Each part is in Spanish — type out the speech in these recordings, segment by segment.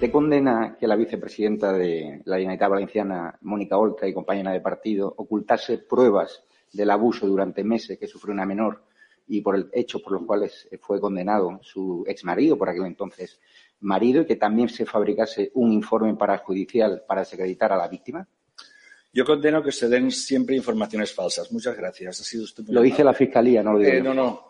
¿usted condena que la vicepresidenta de la Generalitat Valenciana, Mónica Oltra, y compañera de partido, ocultase pruebas del abuso durante meses que sufrió una menor y por el hecho por los cuales fue condenado su exmarido, por aquel entonces marido, y que también se fabricase un informe parajudicial para desacreditar a la víctima? Yo condeno que se den siempre informaciones falsas. Muchas gracias. Ha sido usted muy Lo dice la Fiscalía, no lo digo Eh, no, no.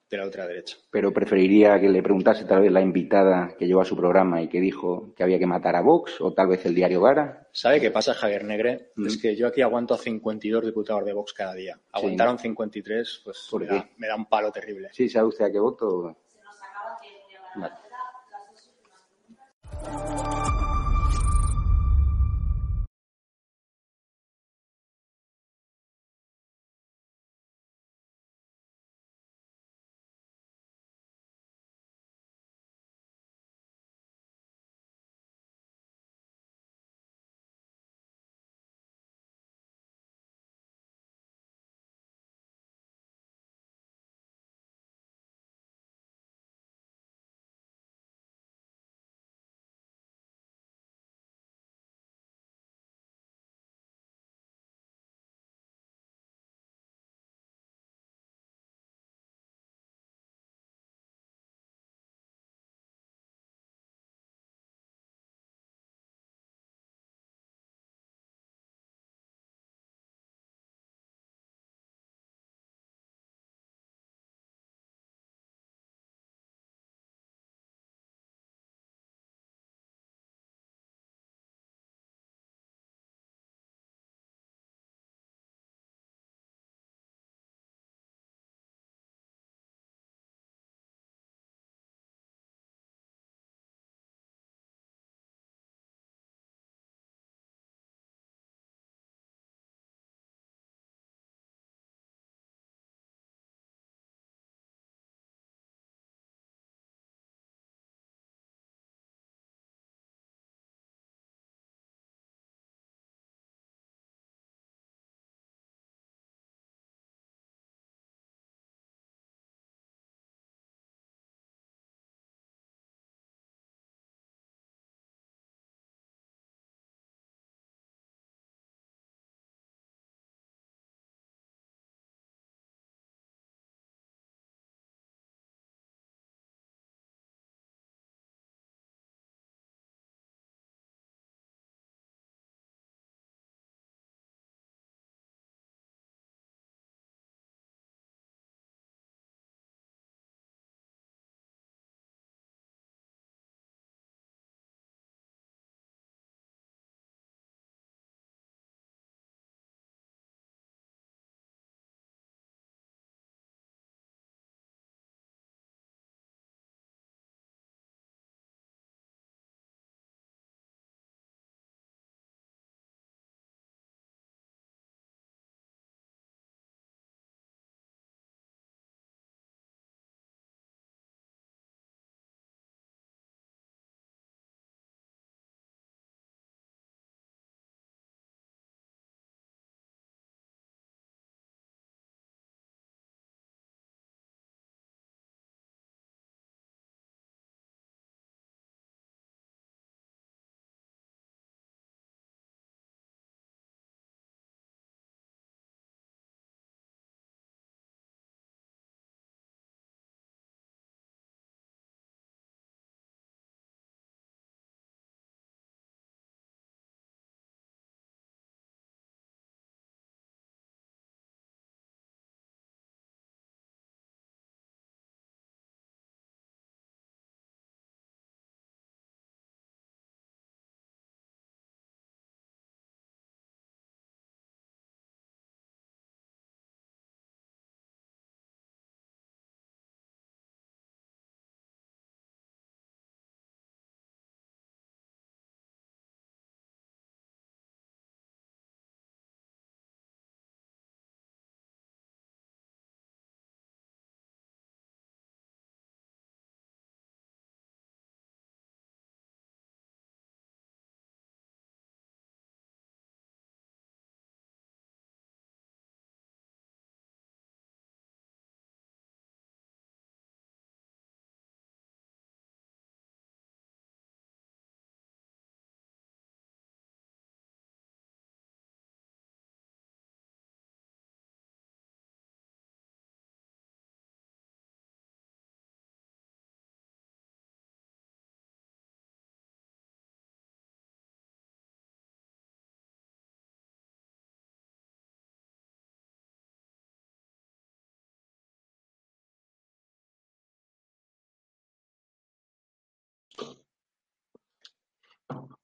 de la ultraderecha. Pero preferiría que le preguntase tal vez la invitada que llevó a su programa y que dijo que había que matar a Vox, o tal vez el diario Gara. ¿Sabe qué pasa, Javier Negre? Mm. Es que yo aquí aguanto a 52 diputados de Vox cada día. Aguantaron 53, pues ¿Por me qué? da, me da un palo terrible. ¿Sí sabe usted a qué voto? Vale.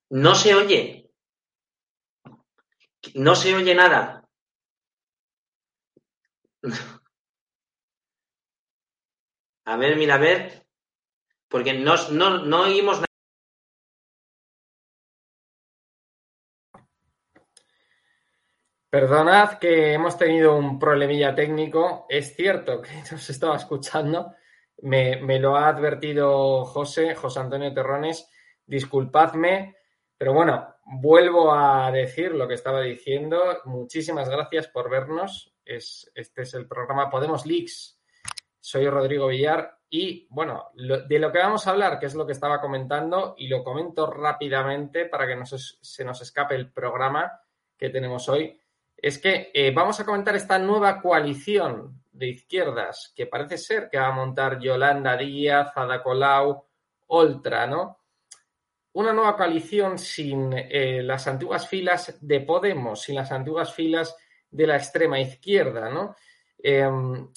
No se oye. No se oye nada. A ver, mira, a ver. Porque no, no, no oímos nada. Perdonad que hemos tenido un problemilla técnico. Es cierto que nos estaba escuchando. Me, me lo ha advertido José, José Antonio Terrones. Disculpadme, pero bueno, vuelvo a decir lo que estaba diciendo. Muchísimas gracias por vernos. Es, este es el programa Podemos Leaks. Soy Rodrigo Villar y bueno, de lo que vamos a hablar, que es lo que estaba comentando, y lo comento rápidamente para que no se, se nos escape el programa que tenemos hoy, es que eh, vamos a comentar esta nueva coalición de izquierdas que parece ser que va a montar Yolanda Díaz, Ada Colau, Oltra, ¿no? Una nueva coalición sin eh, las antiguas filas de Podemos, sin las antiguas filas de la extrema izquierda, ¿no? Em,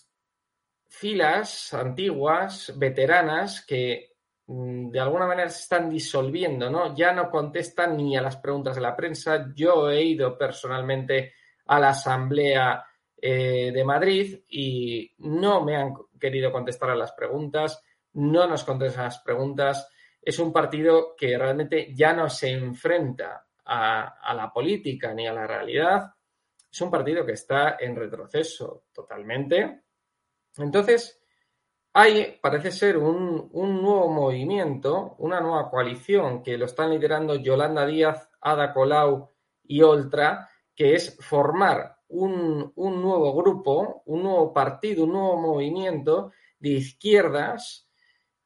filas antiguas, veteranas, que mm, de alguna manera se están disolviendo, ¿no? Ya no contestan ni a las preguntas de la prensa. Yo he ido personalmente a la Asamblea eh, de Madrid y no me han querido contestar a las preguntas, no nos contestan las preguntas. Es un partido que realmente ya no se enfrenta a, la política ni a la realidad. Es un partido que está en retroceso totalmente. Entonces, hay, parece ser, un, un nuevo movimiento, una nueva coalición que lo están liderando Yolanda Díaz, Ada Colau y Oltra, que es formar un, un nuevo grupo, un nuevo partido, un nuevo movimiento de izquierdas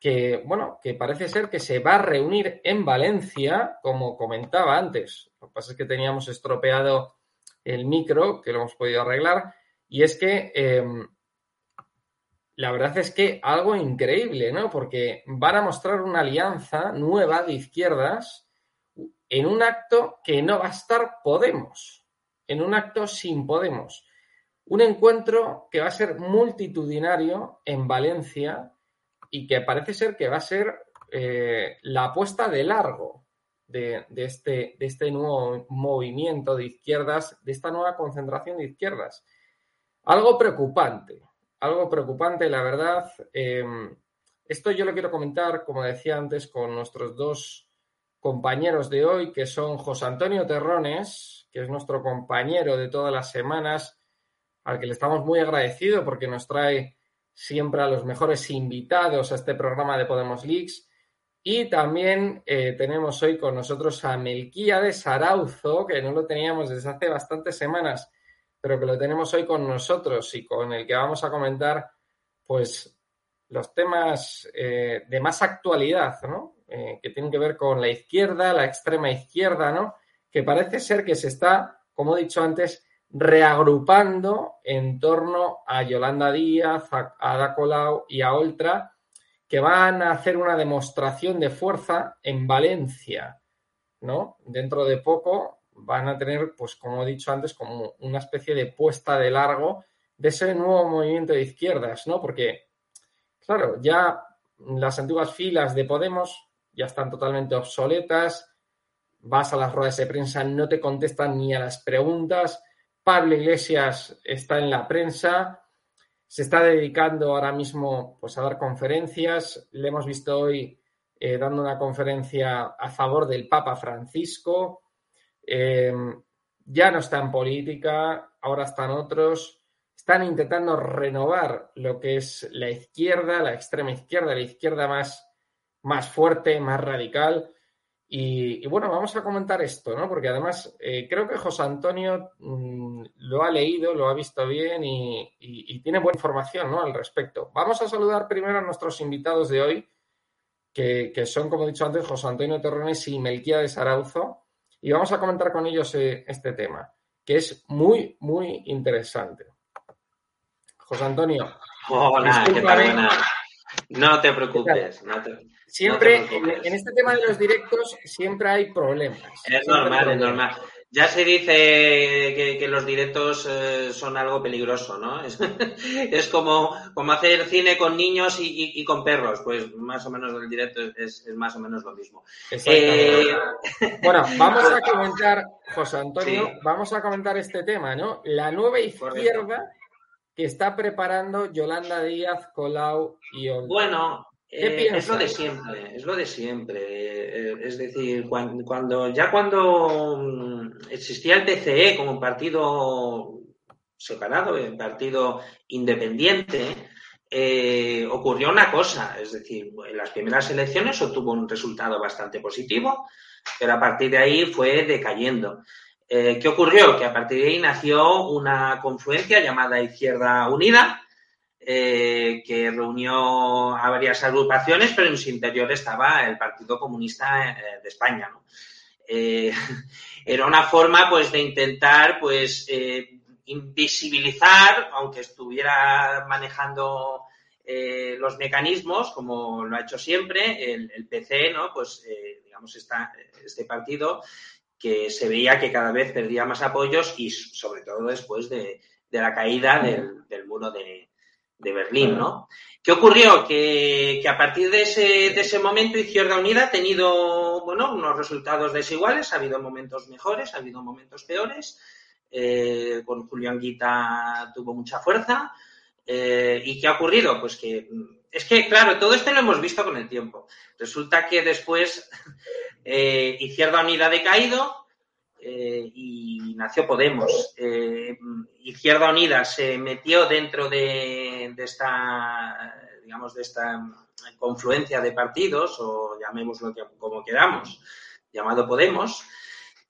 que, bueno, que parece ser que se va a reunir en Valencia, como comentaba antes. Lo que pasa es que teníamos estropeado el micro, que lo hemos podido arreglar, y es que eh, la verdad es que algo increíble, ¿no? Porque van a mostrar una alianza nueva de izquierdas en un acto que no va a estar Podemos, en un acto sin Podemos. Un encuentro que va a ser multitudinario en Valencia y que parece ser que va a ser eh, la apuesta de largo de, de, este, de este nuevo movimiento de izquierdas, de esta nueva concentración de izquierdas. Algo preocupante, algo preocupante, la verdad. Eh, esto yo lo quiero comentar, como decía antes, con nuestros dos compañeros de hoy, que son José Antonio Terrones, que es nuestro compañero de todas las semanas, al que le estamos muy agradecidos porque nos trae siempre a los mejores invitados a este programa de Podemos Leaks. Y también eh, tenemos hoy con nosotros a Melquíades Arauzo, que no lo teníamos desde hace bastantes semanas, pero que lo tenemos hoy con nosotros y con el que vamos a comentar, pues, los temas eh, de más actualidad, ¿no? Eh, que tienen que ver con la izquierda, la extrema izquierda, ¿no? Que parece ser que se está, como he dicho antes, reagrupando en torno a Yolanda Díaz, a Ada Colau y a Oltra, que van a hacer una demostración de fuerza en Valencia, ¿no? Dentro de poco van a tener, pues como he dicho antes, como una especie de puesta de largo de ese nuevo movimiento de izquierdas, ¿no? Porque, claro, ya las antiguas filas de Podemos ya están totalmente obsoletas, vas a las ruedas de prensa, no te contestan ni a las preguntas, Pablo Iglesias está en la prensa, se está dedicando ahora mismo pues, a dar conferencias. Le hemos visto hoy eh, dando una conferencia a favor del Papa Francisco. Eh, ya no está en política, ahora están otros. Están intentando renovar lo que es la izquierda, la extrema izquierda, la izquierda más, más fuerte, más radical. Y, y, bueno, vamos a comentar esto, ¿no? Porque además eh, creo que José Antonio mmm, lo ha leído, lo ha visto bien y, y, y, tiene buena información, ¿no? Al respecto. Vamos a saludar primero a nuestros invitados de hoy, que, que son, como he dicho antes, José Antonio Terrones y Melquíades Arauzo, y vamos a comentar con ellos eh, este tema, que es muy, muy interesante. José Antonio. Hola, ¿qué tal? Buena. No te preocupes. No te... Siempre, no en, en, este tema de los directos, siempre hay problemas. Es normal, es normal. Ya se dice que, los directos eh, son algo peligroso, ¿no? Es, como, como hacer cine con niños y, con perros, pues más o menos el directo es, más o menos lo mismo. Eh, bueno, vamos a comentar, José Antonio, vamos a comentar este tema, ¿no? La nueva izquierda que está preparando Yolanda Díaz, Colau y Olga. Bueno, eh, es lo de siempre, es lo de siempre. Eh, es decir, cuando, ya cuando mm, existía el PCE como un partido separado, un partido independiente, eh, ocurrió una cosa, es decir, en las primeras elecciones obtuvo un resultado bastante positivo, pero a partir de ahí fue decayendo. ¿Qué ocurrió? Que a partir de ahí nació una confluencia llamada Izquierda Unida, eh, que reunió a varias agrupaciones, pero en su interior estaba el Partido Comunista eh, de España. Eh, era una forma pues, de intentar pues, invisibilizar, aunque estuviera manejando los mecanismos, como lo ha hecho siempre, el, PC, ¿no? pues, digamos, este partido que se veía que cada vez perdía más apoyos y sobre todo después de, la caída del muro de, de Berlín, ¿no? ¿Qué ocurrió? Que, a partir de ese, de ese, momento Izquierda Unida ha tenido, bueno, unos resultados desiguales, ha habido momentos mejores, ha habido momentos peores, eh, con Julián Guita tuvo mucha fuerza, eh, ¿y qué ha ocurrido? Pues que, es que, claro, todo esto lo hemos visto con el tiempo. Resulta que después eh, Izquierda Unida ha decaído, eh, y nació Podemos. Eh, Izquierda Unida se metió dentro de, esta, digamos, de esta confluencia de partidos, o llamémoslo como queramos, llamado Podemos.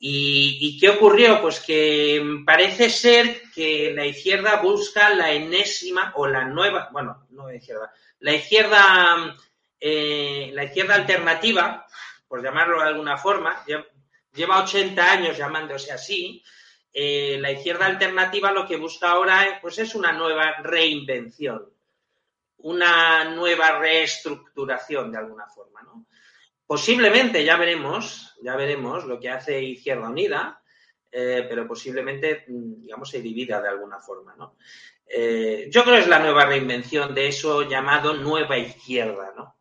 ¿Y, qué ocurrió? Pues que parece ser que la izquierda busca la enésima o la nueva, bueno, no la izquierda, la izquierda, eh, la izquierda alternativa, por llamarlo de alguna forma, lleva 80 años llamándose así. Eh, la izquierda alternativa lo que busca ahora pues es una nueva reinvención, una nueva reestructuración de alguna forma. ¿no? Posiblemente, ya veremos, ya veremos lo que hace Izquierda Unida, eh, pero posiblemente, mm, digamos, se divida de alguna forma. ¿no? Eh, yo creo que es la nueva reinvención de eso llamado nueva izquierda. ¿no?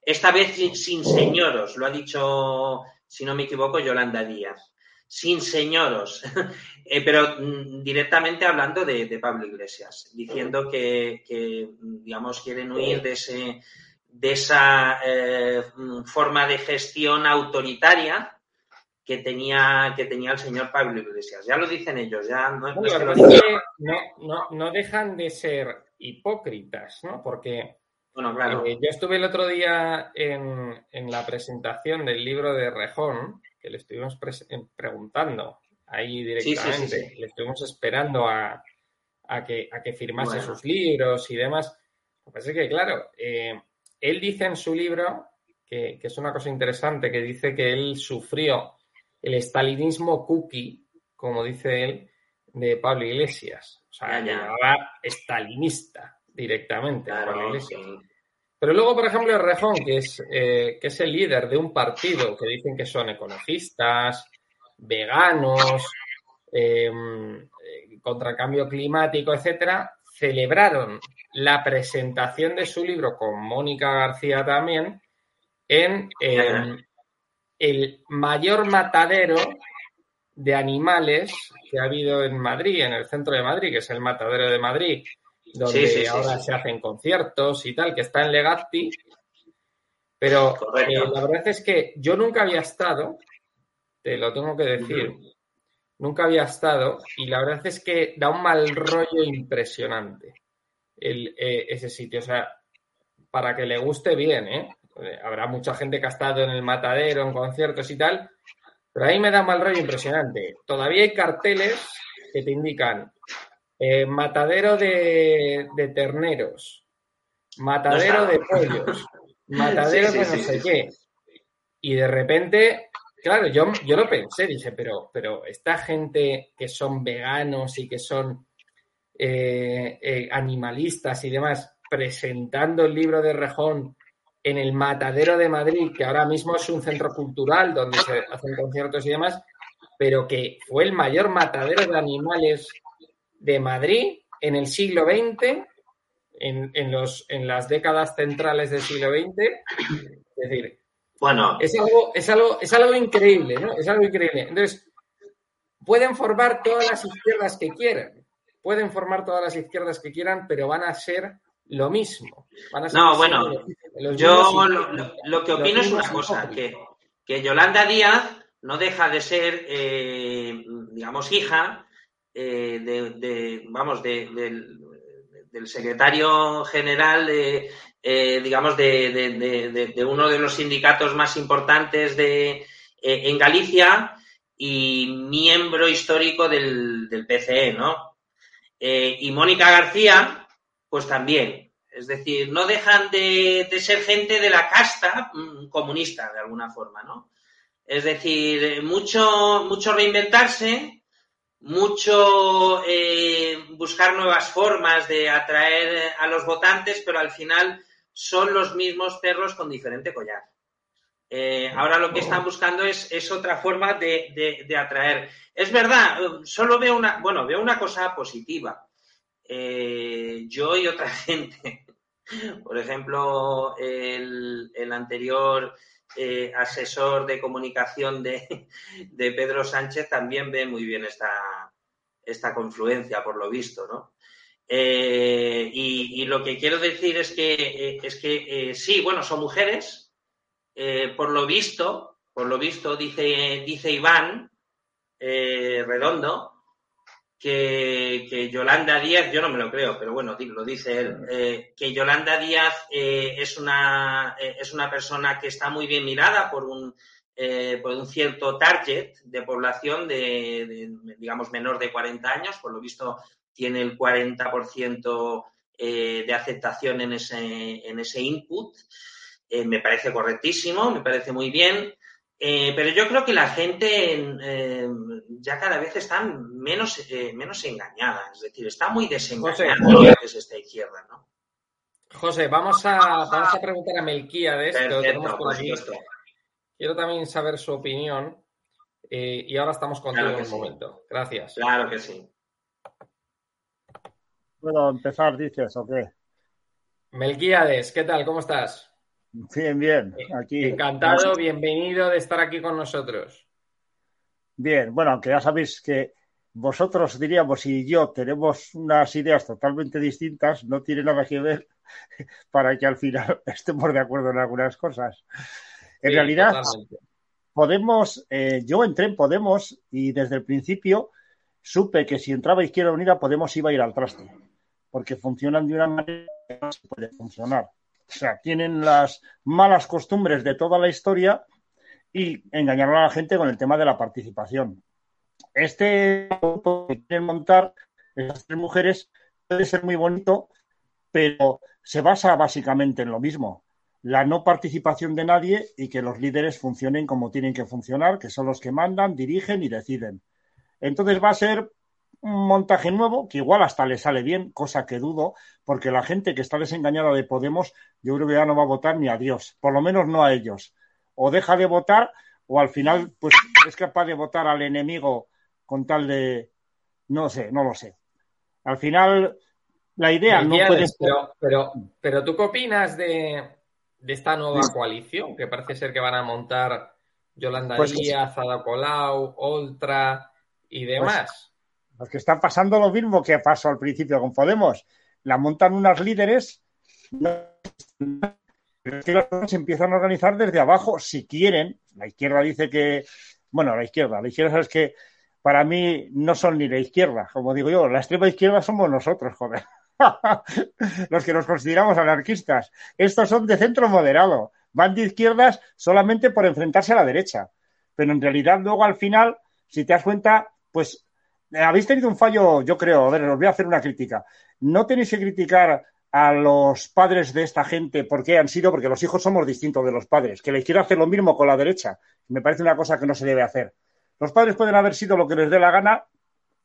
Esta vez sin señoros, lo ha dicho si no me equivoco, Yolanda Díaz. Sin señoros, eh, pero mm, directamente hablando de, Pablo Iglesias, diciendo que, digamos, quieren huir de, ese, de esa eh, forma de gestión autoritaria que tenía, que tenía el señor Pablo Iglesias. Ya lo dicen ellos, ya no, no, dejan de ser hipócritas, ¿no? Porque bueno, claro. Eh, yo estuve el otro día en, la presentación del libro de Rejón, que le estuvimos preguntando ahí directamente. le estuvimos esperando a, que, a que firmase sus libros y demás. Lo que pasa es que, claro, eh, él dice en su libro, que, es una cosa interesante, que dice que él sufrió el estalinismo cookie, como dice él, de Pablo Iglesias. O sea, llamaba estalinista directamente Pero luego, por ejemplo, el Rejón, que es, eh, que es el líder de un partido que dicen que son ecologistas, veganos, em, eh, contra el cambio climático, etcétera, celebraron la presentación de su libro con Mónica García también en em, el mayor matadero de animales que ha habido en Madrid, en el centro de Madrid, que es el matadero de Madrid, donde ahora se hacen conciertos y tal, que está en Legazpi. Pero eh, la verdad es que yo nunca había estado, te lo tengo que decir, nunca había estado y la verdad es que da un mal rollo impresionante el, eh, ese sitio. O sea, para que le guste bien, ¿eh? ¿eh? Habrá mucha gente que ha estado en el matadero, en conciertos y tal, pero ahí me da mal rollo impresionante. Todavía hay carteles que te indican eh, matadero de, terneros, matadero de pollos, matadero de no sé qué. Y de repente, claro, yo, yo lo pensé, dije, pero, pero esta gente que son veganos y que son eh, eh, animalistas y demás, presentando el libro de Rejón en el Matadero de Madrid, que ahora mismo es un centro cultural donde se hacen conciertos y demás, pero que fue el mayor matadero de animales de Madrid en el siglo XX, en, los, en las décadas centrales del siglo XX. Es decir, bueno. es, algo, es, algo, es algo increíble, ¿no? Es algo increíble. Entonces, pueden formar todas las izquierdas que quieran, pueden formar todas las izquierdas que quieran, pero van a ser lo mismo. no, bueno, yo lo, que opino es una cosa, que, que, Yolanda Díaz no deja de ser, eh, digamos, hija eh, de, vamos, del, secretario general de, eh, digamos, de, uno de los sindicatos más importantes de, en Galicia y miembro histórico del, del PCE, ¿no? Y Mónica García, pues también. Es decir, no dejan de, ser gente de la casta mm, comunista, de alguna forma, ¿no? Es decir, mucho, mucho reinventarse, mucho eh, buscar nuevas formas de atraer a los votantes, pero al final son los mismos perros con diferente collar. Eh, ahora lo que están buscando es, es otra forma de, de, atraer. Es verdad, solo veo una, bueno, veo una cosa positiva. Eh, yo y otra gente, por ejemplo, el, anterior eh, asesor de comunicación de, Pedro Sánchez también ve muy bien esta, esta confluencia, por lo visto, ¿no? Eh, y, lo que quiero decir es que, es que sí, bueno, son mujeres, por lo visto, por lo visto, dice, dice Iván Redondo, que, Yolanda Díaz, yo no me lo creo, pero bueno, lo dice él, eh, que Yolanda Díaz eh, es, una, eh, es una persona que está muy bien mirada por un, por un cierto target de población de, digamos, menor de 40 años, por lo visto tiene el 40% de aceptación en ese, en ese input. Me parece correctísimo, me parece muy bien. Eh, pero yo creo que la gente eh, ya cada vez está menos, eh, menos engañada, es decir, está muy desengañada José, que es esta izquierda, ¿no? José, vamos a, vamos a preguntar a Melquíades, que lo tenemos por aquí. Quiero también saber su opinión y ahora estamos contigo en un momento. Gracias. Claro que sí. ¿Puedo empezar, dices, o qué? Melquíades, ¿qué tal? ¿Cómo estás? Bien, bien. Aquí. Encantado, bienvenido de estar aquí con nosotros. Bien, bueno, aunque ya sabéis que vosotros, diríamos, y yo tenemos unas ideas totalmente distintas, no tiene nada que ver para que al final estemos de acuerdo en algunas cosas. En realidad, Podemos, eh, yo entré en Podemos y desde el principio supe que si entraba Izquierda Unida, Podemos iba a ir al traste, porque funcionan de una manera que no se puede funcionar. O sea, tienen las malas costumbres de toda la historia y engañaron a la gente con el tema de la participación. Este grupo que quieren montar, esas tres mujeres, puede ser muy bonito, pero se basa básicamente en lo mismo. La no participación de nadie y que los líderes funcionen como tienen que funcionar, que son los que mandan, dirigen y deciden. Entonces va a ser montaje nuevo que igual hasta le sale bien, cosa que dudo, porque la gente que está desengañada de Podemos, yo creo que ya no va a votar ni a Dios, por lo menos no a ellos. O deja de votar o al final pues es capaz de votar al enemigo con tal de no sé, no lo sé. Al final la idea no puede pero, pero, pero tú qué opinas de, esta nueva coalición que parece ser que van a montar Yolanda pues Díaz, Ada Colau, Oltra y pues demás. Los que están pasando lo mismo que pasó al principio con Podemos. La montan unas líderes, pero es que las cosas se empiezan a organizar desde abajo si quieren. La izquierda dice que, bueno, la izquierda, la izquierda es que para mí no son ni la izquierda, como digo yo, la extrema izquierda somos nosotros, joder. Los que nos consideramos anarquistas. Estos son de centro moderado. Van de izquierdas solamente por enfrentarse a la derecha. Pero en realidad luego al final, si te das cuenta, pues habéis tenido un fallo, yo creo, a ver, os voy a hacer una crítica. No tenéis que criticar a los padres de esta gente porque han sido, porque los hijos somos distintos de los padres, que la izquierda hace lo mismo con la derecha. Me parece una cosa que no se debe hacer. Los padres pueden haber sido lo que les dé la gana.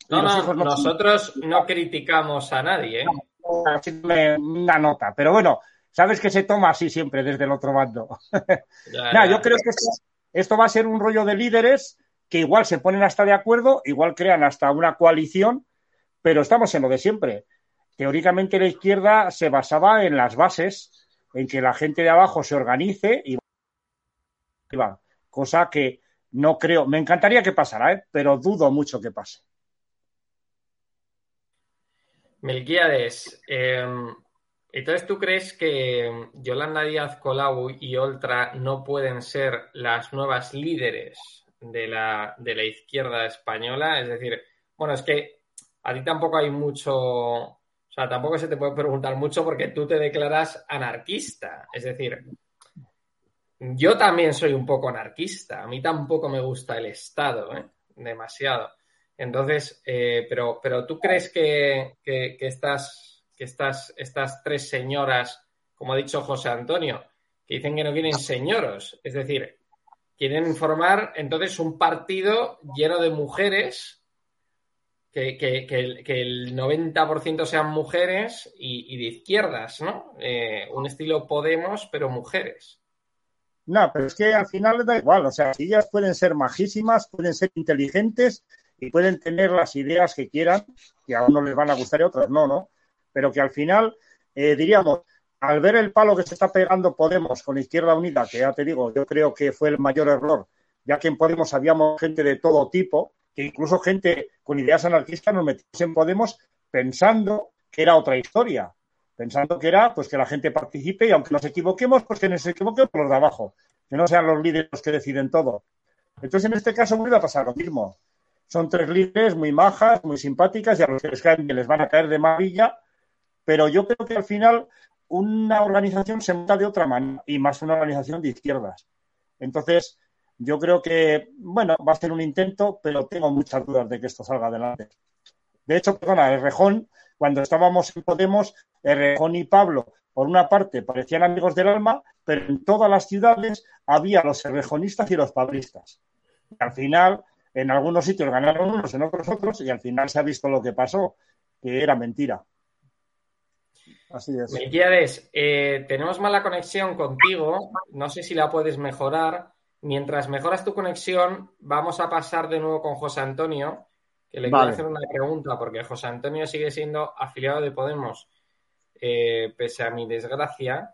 No, no, nosotros no criticamos a nadie. ¿eh? una nota, pero bueno, sabes que se toma así siempre desde el otro bando. yo creo que esto va a ser un rollo de líderes que igual se ponen hasta de acuerdo, igual crean hasta una coalición, pero estamos en lo de siempre. Teóricamente la izquierda se basaba en las bases, en que la gente de abajo se organice y va, cosa que no creo, me encantaría que pasara, ¿eh? pero dudo mucho que pase. Melquiades, eh, entonces tú crees que Yolanda Díaz Colau y Oltra no pueden ser las nuevas líderes de la, de la izquierda española? Es decir, bueno, es que a ti tampoco hay mucho, o sea, tampoco se te puede preguntar mucho porque tú te declaras anarquista. Es decir, yo también soy un poco anarquista. A mí tampoco me gusta el Estado, ¿eh? demasiado. Entonces, eh, pero, pero tú crees que, que, estas, que estas, estas tres señoras, como ha dicho José Antonio, que dicen que no quieren señoros, es decir, quieren formar entonces un partido lleno de mujeres, que, el, que el 90% sean mujeres y, de izquierdas, ¿no? Eh, un estilo Podemos, pero mujeres. No, pero es que al final da igual, o sea, ellas pueden ser majísimas, pueden ser inteligentes y pueden tener las ideas que quieran, que a unos les van a gustar y a otros no, ¿no? Pero que al final, eh, diríamos, al ver el palo que se está pegando Podemos con Izquierda Unida, que ya te digo, yo creo que fue el mayor error, ya que en Podemos habíamos gente de todo tipo, que incluso gente con ideas anarquistas nos metimos en Podemos pensando que era otra historia, pensando que era pues que la gente participe y aunque nos equivoquemos, pues que nos equivoquemos los de abajo, que no sean los líderes los que deciden todo. Entonces, en este caso vuelve a pasar lo mismo. Son tres líderes muy majas, muy simpáticas y a los que les caen les van a caer de maravilla, pero yo creo que al final una organización se monta de otra manera y más una organización de izquierdas. Entonces, yo creo que, bueno, va a ser un intento, pero tengo muchas dudas de que esto salga adelante. De hecho, perdona, el Rejón, cuando estábamos en Podemos, el Rejón y Pablo, por una parte, parecían amigos del alma, pero en todas las ciudades había los rejonistas y los pablistas. Y al final, en algunos sitios ganaron unos, en otros otros, y al final se ha visto lo que pasó, que era mentira. Así es. Melquiades, eh, tenemos mala conexión contigo, no sé si la puedes mejorar. Mientras mejoras tu conexión, vamos a pasar de nuevo con José Antonio, que le Vale. quiero hacer una pregunta, porque José Antonio sigue siendo afiliado de Podemos, eh, pese a mi desgracia.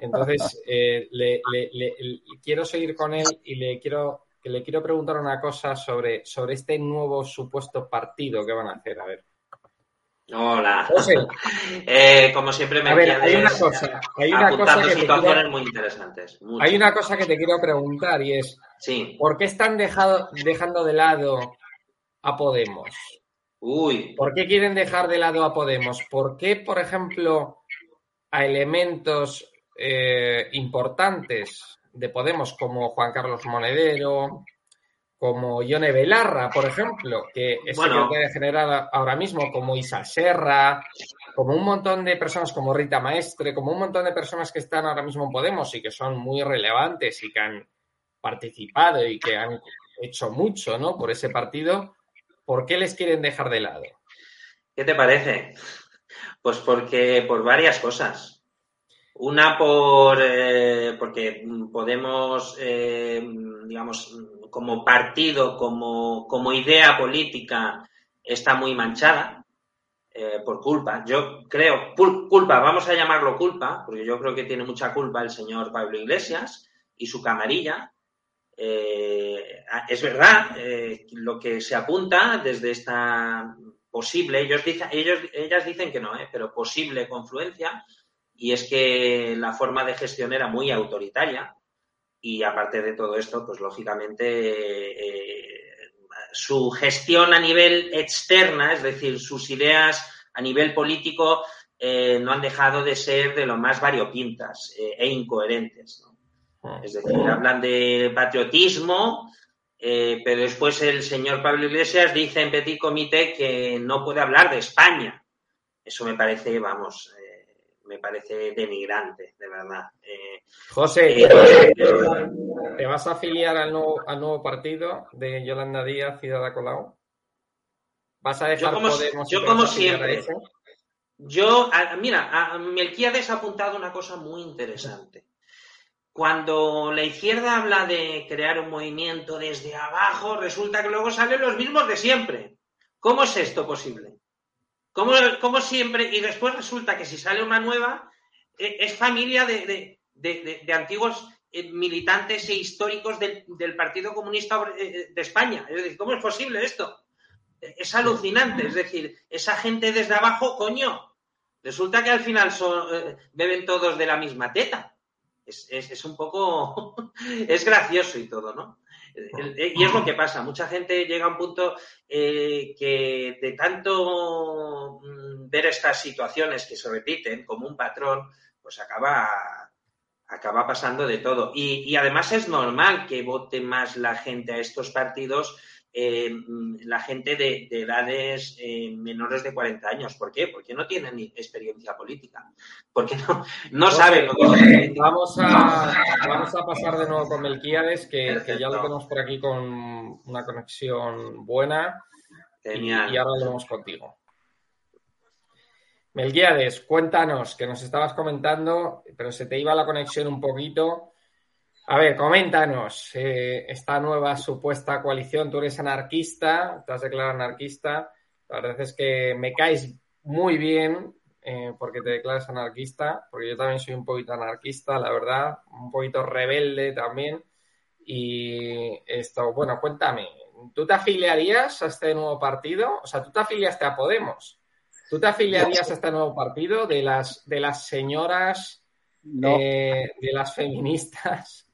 Entonces, eh, le- le- le- le- quiero seguir con él y le quiero, que le quiero preguntar una cosa sobre, sobre este nuevo supuesto partido que van a hacer. A ver. Hola. José, Eh, como siempre me A ver, hay una cosa, hay una apuntando cosa que te situaciones quiero- muy interesantes. mucho. hay una cosa que te quiero preguntar y es, Sí. ¿por qué están dejado- dejando de lado a Podemos? Uy. ¿Por qué quieren dejar de lado a Podemos? ¿Por qué, por ejemplo, a elementos eh, importantes de Podemos como Juan Carlos Monedero, como Ione Belarra, por ejemplo, que es Bueno. secretaria general ahora mismo, como Isa Serra, como un montón de personas como Rita Maestre, como un montón de personas que están ahora mismo en Podemos y que son muy relevantes y que han participado y que han hecho mucho ¿no? por ese partido, ¿por qué les quieren dejar de lado? ¿Qué te parece? Pues porque por varias cosas. Una por eh, porque Podemos, eh, digamos, como partido, como, como idea política, está muy manchada eh, por culpa. Yo creo, culpa, vamos a llamarlo culpa, porque yo creo que tiene mucha culpa el señor Pablo Iglesias y su camarilla. Eh, es verdad eh, lo que se apunta desde esta posible, ellos dicen, ellos, ellas dicen que no, pero posible confluencia, y es que la forma de gestión era muy autoritaria, y aparte de todo esto, pues lógicamente eh, su gestión a nivel externa, es decir, sus ideas a nivel político, eh, no han dejado de ser de lo más variopintas eh, e incoherentes. ¿no? Es decir, hablan de patriotismo, eh, pero después el señor Pablo Iglesias dice en Petit Comité que no puede hablar de España. Eso me parece, vamos, me parece denigrante, de verdad. Eh, José, eh, ¿te vas a afiliar al nuevo, al nuevo partido de Yolanda Díaz Ada Colau? ¿Vas a dejar Yo como- Podemos yo como siempre. Yo, a- mira, a Melquiades ha apuntado una cosa muy interesante. cuando la izquierda habla de crear un movimiento desde abajo, resulta que luego salen los mismos de siempre. ¿Cómo es esto posible? ¿Cómo, siempre? Y después resulta que si sale una nueva, e, es familia de, antiguos eh, militantes e históricos del, Partido Comunista eh, de España. Es decir, ¿cómo es posible esto? Es alucinante. Es decir, esa gente desde abajo, coño, resulta que al final eh, beben todos de la misma teta. es un poco, es gracioso y todo, ¿no? Y es lo que pasa, mucha gente llega a un punto eh, que de tanto mm, ver estas situaciones que se repiten como un patrón, pues acaba, acaba pasando de todo. Y además es normal que vote más la gente a estos partidos eh, la gente de, edades eh, menores de 40 años. ¿Por qué? Porque no tienen experiencia política. Porque no, no saben lo que Vamos a, vamos a pasar de nuevo con Melquiades, que, ya lo tenemos por aquí con una conexión buena. Y, ahora lo vemos contigo. Melquiades, cuéntanos, que nos estabas comentando, pero se te iba la conexión un poquito. A ver, coméntanos eh, esta nueva supuesta coalición. Tú eres anarquista, te has declarado anarquista. La verdad es que me caes muy bien eh, porque te declaras anarquista, porque yo también soy un poquito anarquista, la verdad, un poquito rebelde también. Y esto, bueno, cuéntame, ¿tú te afiliarías a este nuevo partido? O sea, ¿tú te afiliaste a Podemos? ¿Tú te afiliarías a este nuevo partido de las, de las señoras, eh, de las feministas?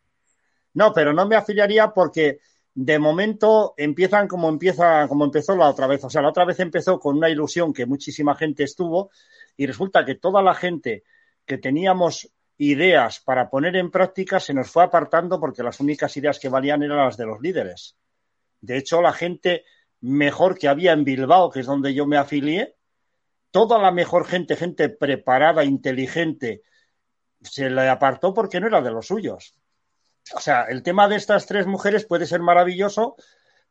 No, pero no me afiliaría porque de momento empiezan como empieza, como empezó la otra vez. O sea, la otra vez empezó con una ilusión que muchísima gente estuvo y resulta que toda la gente que teníamos ideas para poner en práctica se nos fue apartando porque las únicas ideas que valían eran las de los líderes. De hecho, la gente mejor que había en Bilbao, que es donde yo me afilié, toda la mejor gente, gente preparada, inteligente, se le apartó porque no era de los suyos o sea, el tema de estas tres mujeres puede ser maravilloso,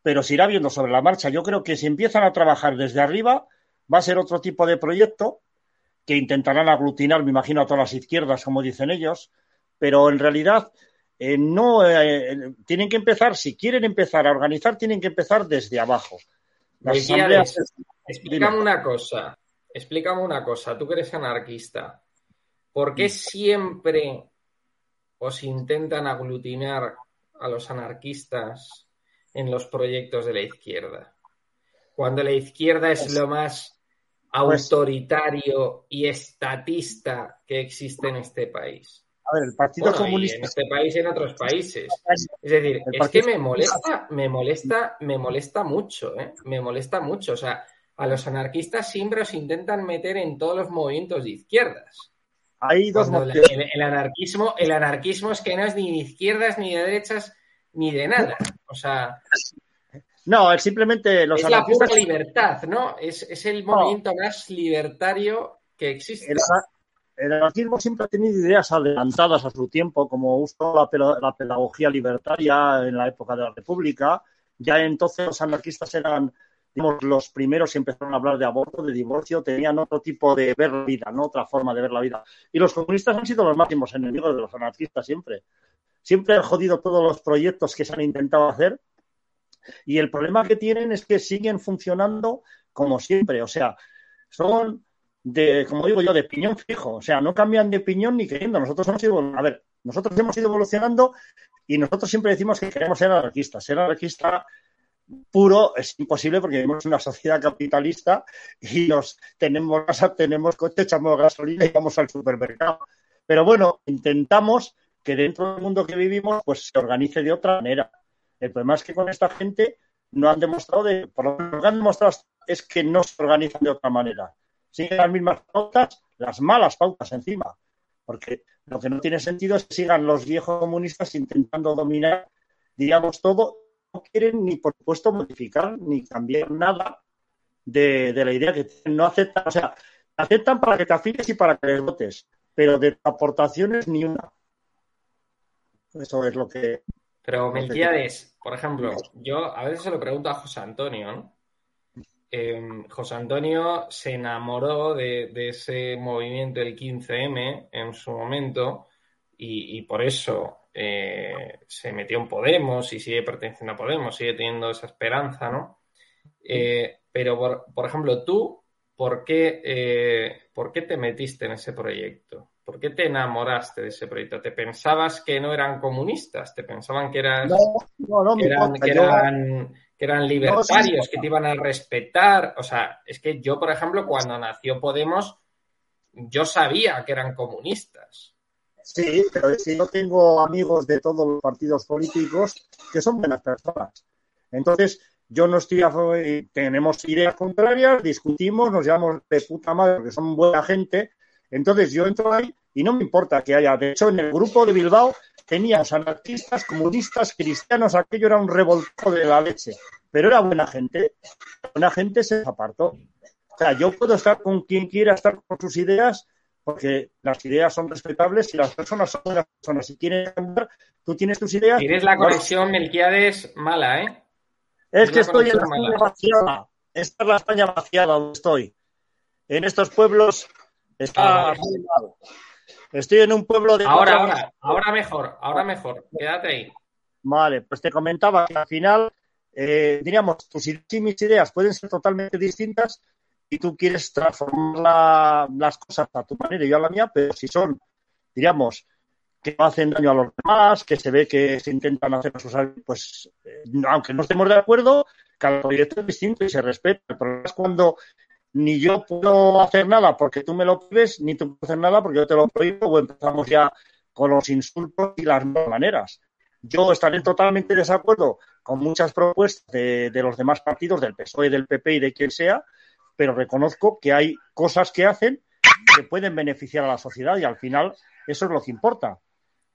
pero se irá viendo sobre la marcha. Yo creo que si empiezan a trabajar desde arriba, va a ser otro tipo de proyecto que intentarán aglutinar, me imagino, a todas las izquierdas, como dicen ellos, pero en realidad eh, no eh, tienen que empezar, si quieren empezar a organizar, tienen que empezar desde abajo. Explícame una cosa, explícame una cosa, tú que eres anarquista, ¿por qué mm. Siempre os intentan aglutinar a los anarquistas en los proyectos de la izquierda. Cuando la izquierda es lo más pues autoritario y estatista que existe en este país. A ver, el Partido Comunista. En este país y en otros países. Es decir, es que me molesta, me molesta, me molesta mucho, ¿eh? Me molesta mucho. O sea, a los anarquistas siempre os intentan meter en todos los movimientos de izquierdas. Hay dos el, anarquismo, el anarquismo es que no es ni de izquierdas, ni de derechas, ni de nada. O sea. No, es simplemente los es la pura libertad, ¿no? Es, el movimiento más libertario que existe. El, anarquismo siempre ha tenido ideas adelantadas a su tiempo, como usó la, la pedagogía libertaria en la época de la República. Ya entonces los anarquistas eran digamos, los primeros empezaron a hablar de aborto, de divorcio, tenían otro tipo de ver la vida, ¿no? Otra forma de ver la vida. Y los comunistas han sido los máximos enemigos de los anarquistas siempre. Siempre han jodido todos los proyectos que se han intentado hacer. Y el problema que tienen es que siguen funcionando como siempre. O sea, son de, como digo yo, de piñón fijo. O sea, no cambian de piñón ni queriendo. Nosotros hemos ido, a ver, nosotros hemos ido evolucionando y nosotros siempre decimos que queremos ser anarquistas. Ser anarquista puro es imposible porque vivimos una sociedad capitalista y nos tenemos tenemos coche, echamos gasolina y vamos al supermercado. Pero bueno, intentamos que dentro del mundo que vivimos pues se organice de otra manera. El problema es que con esta gente no han demostrado de, por lo que han demostrado es que no se organizan de otra manera. Siguen las mismas pautas, las malas pautas encima. Porque lo que no tiene sentido es que sigan los viejos comunistas intentando dominar, digamos, todo quieren ni, por supuesto, modificar ni cambiar nada de, la idea que No aceptan, o sea, aceptan para que te afines y para que les votes, pero de aportaciones ni una. Eso es lo que. Pero Melquiades, por ejemplo, yo a veces se lo pregunto a José Antonio, ¿no? Em, José Antonio se enamoró de, de, ese movimiento del 15M en su momento y, por eso eh, se metió en Podemos y sigue perteneciendo a Podemos, sigue teniendo esa esperanza, ¿no? Eh, pero, por, por, ejemplo, tú, ¿por qué, eh, ¿por qué te metiste en ese proyecto? ¿Por qué te enamoraste de ese proyecto? ¿Te pensabas que no eran comunistas? ¿Te pensaban que eran, que, eran, que, eran libertarios, que te iban a respetar? O sea, es que yo, por ejemplo, cuando nació Podemos, yo sabía que eran comunistas. Sí, pero si no tengo amigos de todos los partidos políticos que son buenas personas. Entonces, yo no estoy a tenemos ideas contrarias, discutimos, nos llamamos de puta madre porque son buena gente. Entonces yo entro ahí y no me importa que haya. De hecho, en el grupo de Bilbao teníamos anarquistas, comunistas, cristianos, aquello era un revolto de la leche. Pero era buena gente. Buena gente se apartó. O sea, yo puedo estar con quien quiera estar con sus ideas porque las ideas son respetables y las personas son buenas personas. Si quieren cambiar, tú tienes tus ideas. Tienes la conexión, Melquiades, mala, ¿eh? Es que estoy en la España vaciada. Esta es la España vaciada donde estoy. En estos pueblos está ah, Estoy en un pueblo de. Ahora, ahora, ahora mejor, ahora mejor. Quédate ahí. Vale, pues te comentaba que al final, eh, diríamos, tus ideas y mis ideas pueden ser totalmente distintas, y tú quieres transformar las cosas a tu manera y yo a la mía, pero si son, diríamos, que no hacen daño a los demás, que se ve que se intentan hacer sus pues eh, aunque no estemos de acuerdo, cada proyecto es distinto y se respeta. El problema es cuando ni yo puedo hacer nada porque tú me lo pides, ni tú puedes hacer nada porque yo te lo prohíbo, o empezamos ya con los insultos y las maneras. Yo estaré totalmente de desacuerdo con muchas propuestas de, de los demás partidos, del PSOE, del PP y de quien sea, pero reconozco que hay cosas que hacen que pueden beneficiar a la sociedad y al final eso es lo que importa.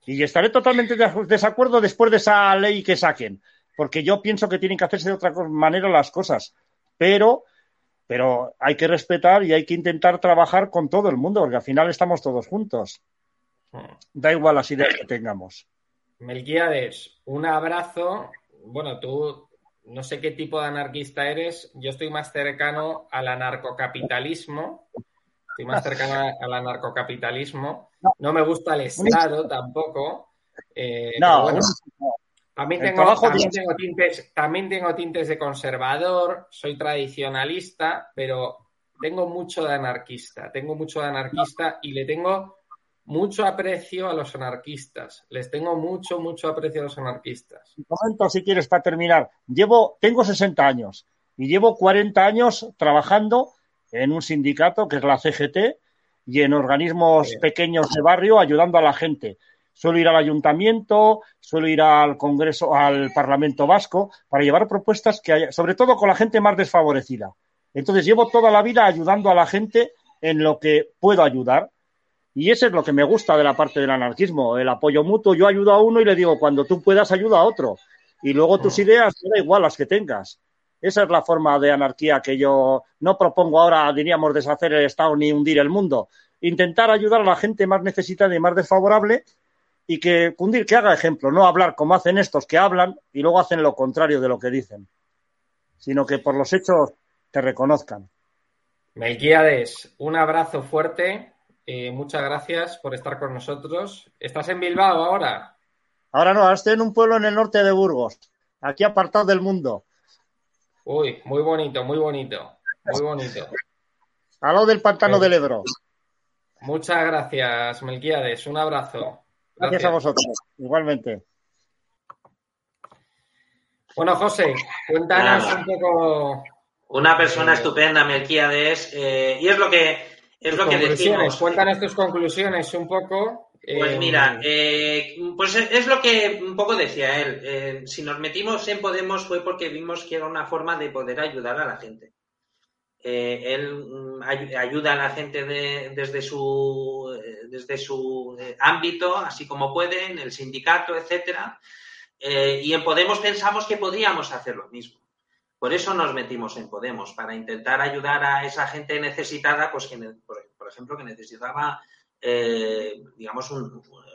Y estaré totalmente de desacuerdo después de esa ley que saquen, porque yo pienso que tienen que hacerse de otra manera las cosas, pero, pero hay que respetar y hay que intentar trabajar con todo el mundo, porque al final estamos todos juntos. Da igual las ideas que tengamos. Melquiades, un abrazo. Bueno, tú no sé qué tipo de anarquista eres, yo estoy más cercano al anarcocapitalismo, estoy más cercano al anarcocapitalismo, no me gusta el Estado tampoco. Eh, no, también, tengo, tintes, también tengo tintes de conservador, soy tradicionalista, pero tengo mucho de anarquista, tengo mucho de anarquista y le tengo mucho aprecio a los anarquistas. Les tengo mucho, mucho aprecio a los anarquistas. Un momento, si quieres, para terminar. Llevo, tengo 60 años y llevo 40 años trabajando en un sindicato que es la CGT y en organismos pequeños de barrio ayudando a la gente. Suelo ir al ayuntamiento, suelo ir al Congreso, al Parlamento Vasco para llevar propuestas que haya, sobre todo con la gente más desfavorecida. Entonces llevo toda la vida ayudando a la gente en lo que puedo ayudar y eso es lo que me gusta de la parte del anarquismo, el apoyo mutuo. Yo ayudo a uno y le digo, cuando tú puedas, ayuda a otro. Y luego tus mm. ideas, da igual las que tengas. Esa es la forma de anarquía que yo no propongo ahora, diríamos, deshacer el Estado ni hundir el mundo. Intentar ayudar a la gente más necesitada y más desfavorable y que cundir, que haga ejemplo, no hablar como hacen estos que hablan y luego hacen lo contrario de lo que dicen, sino que por los hechos te reconozcan. Melquiades, un abrazo fuerte eh, muchas gracias por estar con nosotros. ¿Estás en Bilbao ahora? Ahora no, estoy en un pueblo en el norte de Burgos, aquí apartado del mundo. Uy, muy bonito, muy bonito, muy bonito. Al lado del pantano del Ebro. Muchas gracias, Melquiades. Un abrazo. Gracias, a vosotros, igualmente. Bueno, José, cuéntanos un poco. Una persona estupenda, Melquiades, eh, y es lo que es lo que decimos. Cuéntanos tus conclusiones un poco. Pues mira, eh, pues es lo que un poco decía él. Eh, si nos metimos en Podemos fue porque vimos que era una forma de poder ayudar a la gente. Eh, él mm, ayuda a la gente desde su desde su ámbito, así como puede, en el sindicato, etcétera. y en Podemos pensamos que podríamos hacer lo mismo. Por eso nos metimos en Podemos, para intentar ayudar a esa gente necesitada, pues que, por, ejemplo, que necesitaba, eh, digamos,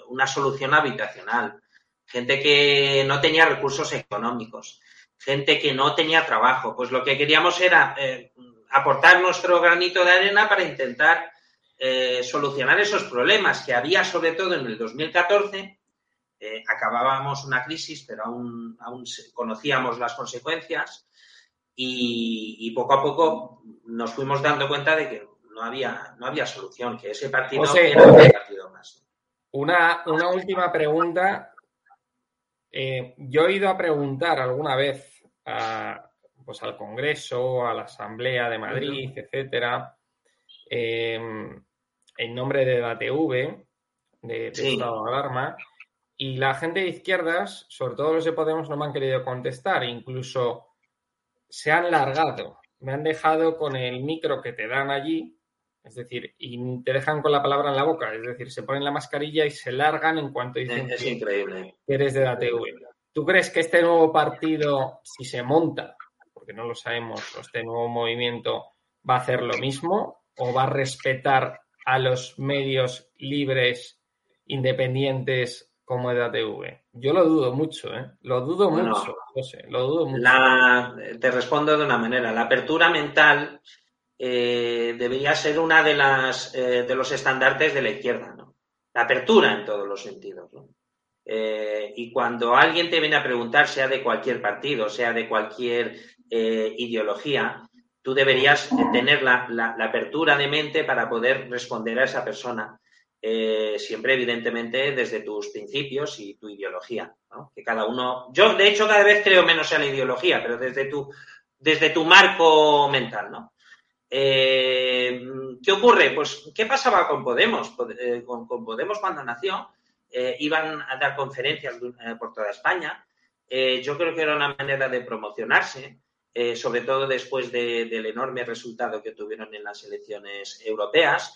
una solución habitacional, gente que no tenía recursos económicos, gente que no tenía trabajo. Pues lo que queríamos era eh, aportar nuestro granito de arena para intentar eh, solucionar esos problemas que había sobre todo en el 2014. Eh, acabábamos una crisis, pero aún, aún conocíamos las consecuencias y, poco a poco nos fuimos dando cuenta de que no había, no había solución, que ese partido era un partido más. Una, una última pregunta. Eh, yo he ido a preguntar alguna vez pues al Congreso, a la Asamblea de Madrid, etcétera, em, en nombre de la TV, de, Estado de Alarma, y la gente de izquierdas, sobre todo los de Podemos, no me han querido contestar, incluso se han largado, me han dejado con el micro que te dan allí, es decir, y te dejan con la palabra en la boca, es decir, se ponen la mascarilla y se largan en cuanto dicen que, eres de la TV. ¿Tú crees que este nuevo partido, si se monta, porque no lo sabemos, este nuevo movimiento va a hacer lo mismo o va a respetar a los medios libres, independientes como EDATV? Yo lo dudo mucho, ¿eh? Lo dudo mucho, José, lo dudo mucho. te respondo de una manera. La apertura mental eh, debería ser una de las eh, de los estandartes de la izquierda, ¿no? La apertura en todos los sentidos, ¿no? Eh, y cuando alguien te viene a preguntar, sea de cualquier partido, sea de cualquier ideología, tú deberías tener la, apertura de mente para poder responder a esa persona. Siempre, evidentemente, desde tus principios y tu ideología. Que cada uno. Yo, de hecho, cada vez creo menos en la ideología, pero desde tu, desde tu marco mental, ¿no? Eh, ¿Qué ocurre? Pues, ¿qué pasaba con Podemos? Eh, con, Podemos cuando nació, eh, iban a dar conferencias por toda España. yo creo que era una manera de promocionarse, sobre todo después del enorme resultado que tuvieron en las elecciones europeas.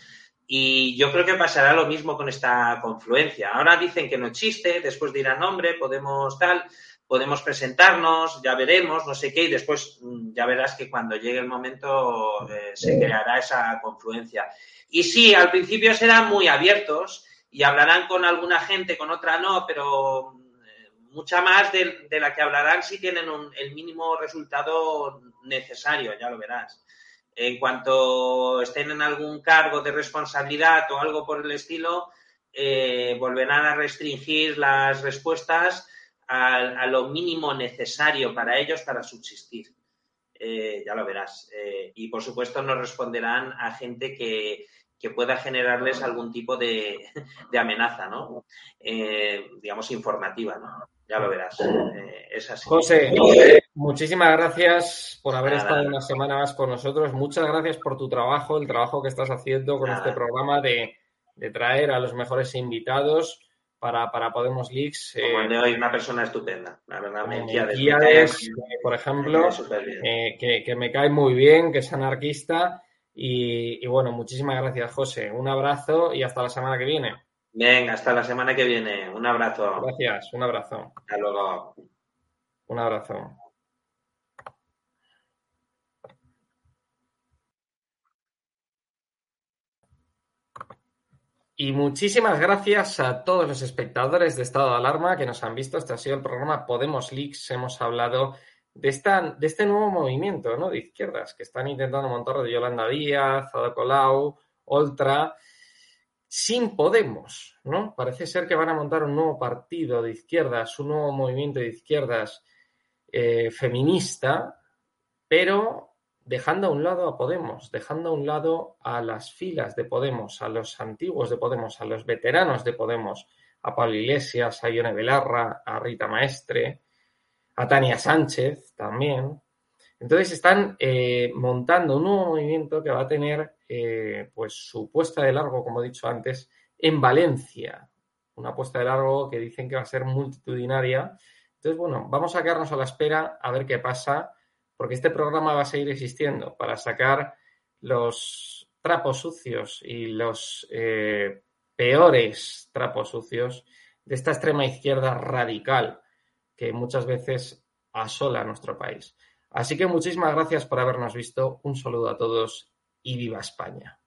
Y yo creo que pasará lo mismo con esta confluencia. Ahora dicen que no existe, después dirán nombre, Podemos tal podemos presentarnos, ya veremos, no sé qué, y después mm, ya verás que cuando llegue el momento eh, se creará esa confluencia. Y sí, al principio serán muy abiertos y hablarán con alguna gente, con otra no, pero eh, mucha más de, la que hablarán si tienen el mínimo resultado necesario, ya lo verás. En cuanto estén en algún cargo de responsabilidad o algo por el estilo, eh, volverán a restringir las respuestas a, lo mínimo necesario para ellos para subsistir. Eh, ya lo verás. Eh, y por supuesto no responderán a gente que, pueda generarles algún tipo de, amenaza, ¿no? Digamos, informativa, ¿no? Ya lo verás. es así. José, muchísimas gracias por haber estado una semana más con nosotros. Muchas gracias por tu trabajo, el trabajo que estás haciendo con este programa de, de traer a los mejores invitados para, para Podemos Leaks. Como el de hoy, una persona estupenda, la verdad. por ejemplo, eh, que, que, me cae muy bien, que es anarquista. Y, y, bueno, muchísimas gracias, José. Un abrazo y hasta la semana que viene. Venga, hasta la semana que viene. Un abrazo. Gracias, un abrazo. Hasta luego. Un abrazo. Y muchísimas gracias a todos los espectadores de Estado de Alarma que nos han visto. Este ha sido el programa Podemos Leaks. Hemos hablado de, esta, de este nuevo movimiento ¿no? de izquierdas que están intentando montar de Yolanda Díaz, Ada Colau, Oltra, sin Podemos. ¿no? Parece ser que van a montar un nuevo partido de izquierdas, un nuevo movimiento de izquierdas eh, feminista, pero dejando a un lado a Podemos, dejando a un lado a las filas de Podemos, a los antiguos de Podemos, a los veteranos de Podemos, a Pablo Iglesias, a Ione Belarra, a Rita Maestre, a Tania Sánchez también. Entonces están eh, montando un nuevo movimiento que va a tener eh, pues su puesta de largo, como he dicho antes, en Valencia. Una puesta de largo que dicen que va a ser multitudinaria. Entonces, bueno, vamos a quedarnos a la espera a ver qué pasa porque este programa va a seguir existiendo para sacar los trapos sucios y los eh, peores trapos sucios de esta extrema izquierda radical que muchas veces asola nuestro país. Así que muchísimas gracias por habernos visto. Un saludo a todos y viva España.